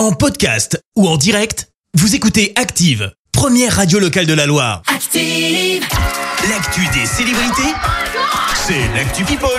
En podcast ou en direct, vous écoutez Active, première radio locale de la Loire. Active. L'actu des célébrités, c'est l'actu People.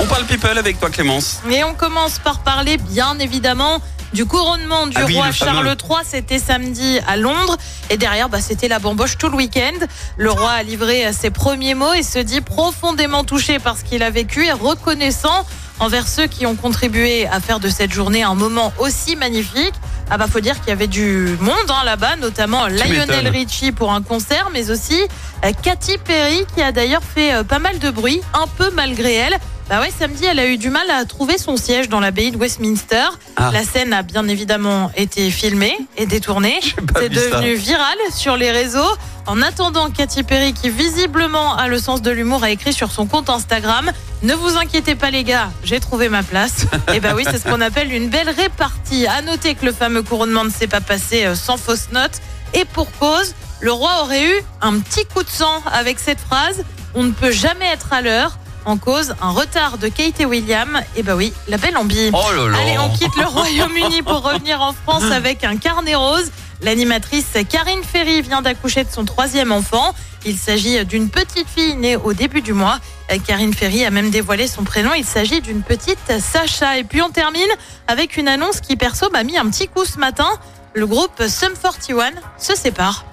On parle people avec toi Clémence. Et on commence par parler, bien évidemment, du couronnement du Ah oui, roi le fameux. Charles III. C'était samedi à Londres. Et derrière, bah, c'était la bamboche tout le week-end. Le roi a livré ses premiers mots et se dit profondément touché par ce qu'il a vécu et reconnaissant envers ceux qui ont contribué à faire de cette journée un moment aussi magnifique. Ah bah faut dire qu'il y avait du monde hein, là-bas, notamment Lionel. Richie pour un concert, mais aussi euh, Katy Perry qui a d'ailleurs fait euh, pas mal de bruit, un peu malgré elle. Bah ouais, samedi, elle a eu du mal à trouver son siège dans l'abbaye de Westminster. Ah. La scène a bien évidemment été filmée et détournée. C'est vu ça. devenu viral sur les réseaux. En attendant, Katy Perry, qui visiblement a le sens de l'humour, a écrit sur son compte Instagram Ne vous inquiétez pas, les gars, j'ai trouvé ma place. Et bah oui, c'est ce qu'on appelle une belle répartie. À noter que le fameux couronnement ne s'est pas passé euh, sans fausse note. Et pour cause, le roi aurait eu un petit coup de sang avec cette phrase On ne peut jamais être à l'heure. En cause, un retard de Kate et William. Et bah oui, la belle ambi. Oh là là. Allez, on quitte le Royaume-Uni pour revenir en France avec un carnet rose. L'animatrice Karine Ferry vient d'accoucher de son troisième enfant. Il s'agit d'une petite fille née au début du mois. Karine Ferry a même dévoilé son prénom. Il s'agit d'une petite Sacha. Et puis on termine avec une annonce qui perso m'a mis un petit coup ce matin. Le groupe Sum 41 se sépare.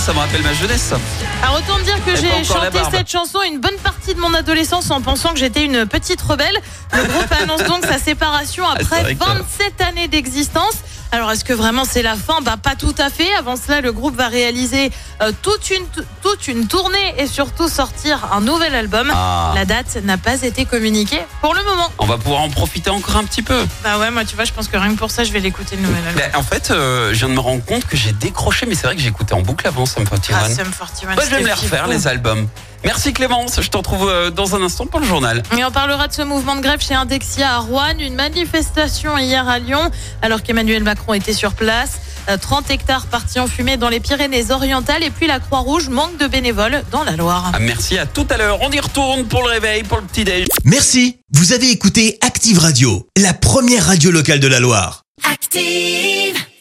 Ça me rappelle ma jeunesse. ça. Alors autant dire que j'ai chanté cette chanson une bonne partie de mon adolescence en pensant que j'étais une petite rebelle. Le groupe annonce donc sa séparation Ah, après vrai que- 27 années d'existence. Alors est-ce que vraiment c'est la fin? Bah pas tout à fait. Avant cela, le groupe va réaliser euh, toute une toute une tournée et surtout sortir un nouvel album. Ah. La date n'a pas été communiquée pour le moment. On va pouvoir en profiter encore un petit peu. Bah ouais, moi tu vois, je pense que rien que pour ça, je vais l'écouter le nouvel album. Mais en fait, euh, je viens de me rendre compte que j'ai décroché, mais c'est vrai que j'écoutais en boucle avant Sum 41. Ah, Sum 41. Moi, je vais me les refaire, les albums. Merci Clémence, je te retrouve euh, dans un instant pour le journal. Et on parlera de ce mouvement de grève chez Indexia à Rouen, une manifestation hier à Lyon, alors qu'Emmanuel Macron était sur place. Euh, 30 hectares partis en fumée dans les Pyrénées-Orientales et puis la Croix-Rouge manque de bénévoles dans la Loire. Ah, merci, à tout à l'heure. On y retourne pour le réveil, pour le petit déj. Merci, vous avez écouté Active Radio, la première radio locale de la Loire. Active.